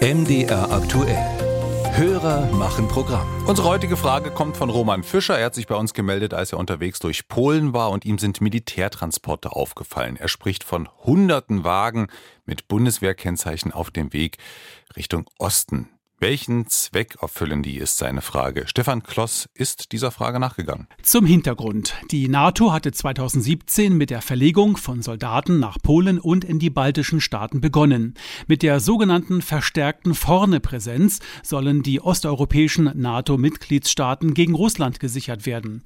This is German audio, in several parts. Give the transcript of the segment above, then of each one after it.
MDR aktuell. Hörer machen Programm. Unsere heutige Frage kommt von Roman Fischer. Er hat sich bei uns gemeldet, als er unterwegs durch Polen war und ihm sind Militärtransporte aufgefallen. Er spricht von hunderten Wagen mit Bundeswehrkennzeichen auf dem Weg Richtung Osten. Welchen Zweck erfüllen die, ist seine Frage. Stefan Kloss ist dieser Frage nachgegangen. Zum Hintergrund. Die NATO hatte 2017 mit der Verlegung von Soldaten nach Polen und in die baltischen Staaten begonnen. Mit der sogenannten verstärkten Vorne-Präsenz sollen die osteuropäischen NATO-Mitgliedstaaten gegen Russland gesichert werden.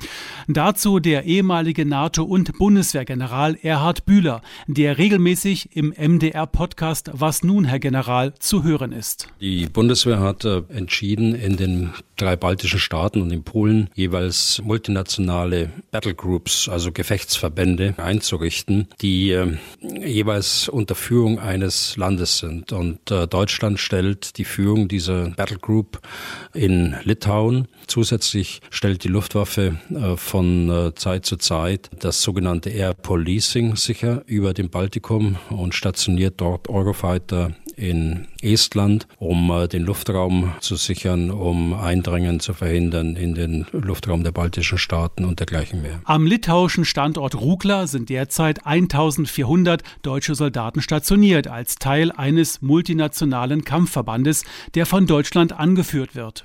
Dazu der ehemalige NATO- und Bundeswehrgeneral Erhard Bühler, der regelmäßig im MDR-Podcast Was nun, Herr General, zu hören ist. Die Bundeswehr hat äh, entschieden, in den drei baltischen Staaten und in Polen jeweils multinationale Battlegroups, also Gefechtsverbände einzurichten, die äh, jeweils unter Führung eines Landes sind. Und äh, Deutschland stellt die Führung dieser Battlegroup in Litauen. Zusätzlich stellt die Luftwaffe von Zeit zu Zeit das sogenannte Air Policing sicher über dem Baltikum und stationiert dort Eurofighter in Estland, um äh, den Luftraum zu sichern, um Eindringen zu verhindern in den Luftraum der baltischen Staaten und dergleichen mehr. Am litauischen Standort Rukla sind derzeit 1400 deutsche Soldaten stationiert als Teil eines multinationalen Kampfverbandes, der von Deutschland angeführt wird.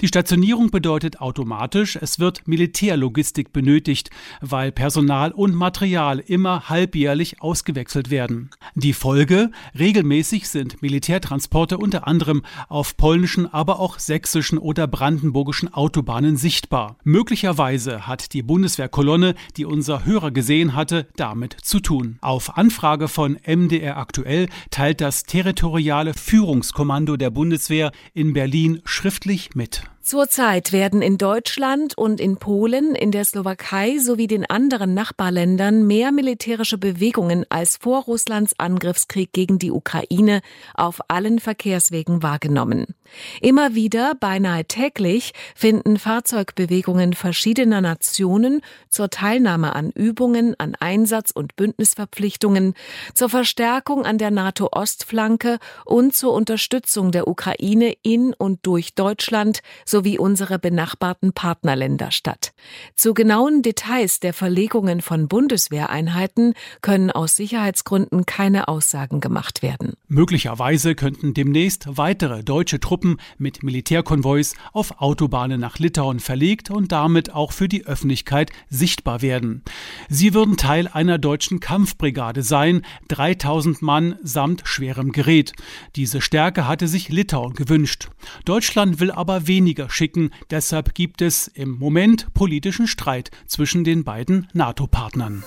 Die Stationierung bedeutet automatisch, es wird Militärlogistik benötigt, weil Personal und Material immer halbjährlich ausgewechselt werden. Die Folge? Regelmäßig sind Militärtransporte unter anderem auf polnischen, aber auch sächsischen oder brandenburgischen Autobahnen sichtbar. Möglicherweise hat die Bundeswehrkolonne, die unser Hörer gesehen hatte, damit zu tun. Auf Anfrage von MDR aktuell teilt das territoriale Führungskommando der Bundeswehr in Berlin schriftlich mit. It. Zurzeit werden in Deutschland und in Polen, in der Slowakei sowie den anderen Nachbarländern mehr militärische Bewegungen als vor Russlands Angriffskrieg gegen die Ukraine auf allen Verkehrswegen wahrgenommen. Immer wieder, beinahe täglich, finden Fahrzeugbewegungen verschiedener Nationen zur Teilnahme an Übungen, an Einsatz- und Bündnisverpflichtungen, zur Verstärkung an der NATO-Ostflanke und zur Unterstützung der Ukraine in und durch Deutschland sowie unsere benachbarten Partnerländer statt. Zu genauen Details der Verlegungen von Bundeswehreinheiten können aus Sicherheitsgründen keine Aussagen gemacht werden. Möglicherweise könnten demnächst weitere deutsche Truppen mit Militärkonvois auf Autobahnen nach Litauen verlegt und damit auch für die Öffentlichkeit sichtbar werden. Sie würden Teil einer deutschen Kampfbrigade sein, 3000 Mann samt schwerem Gerät. Diese Stärke hatte sich Litauen gewünscht. Deutschland will aber weniger schicken. Deshalb gibt es im Moment politischen Streit zwischen den beiden NATO-Partnern.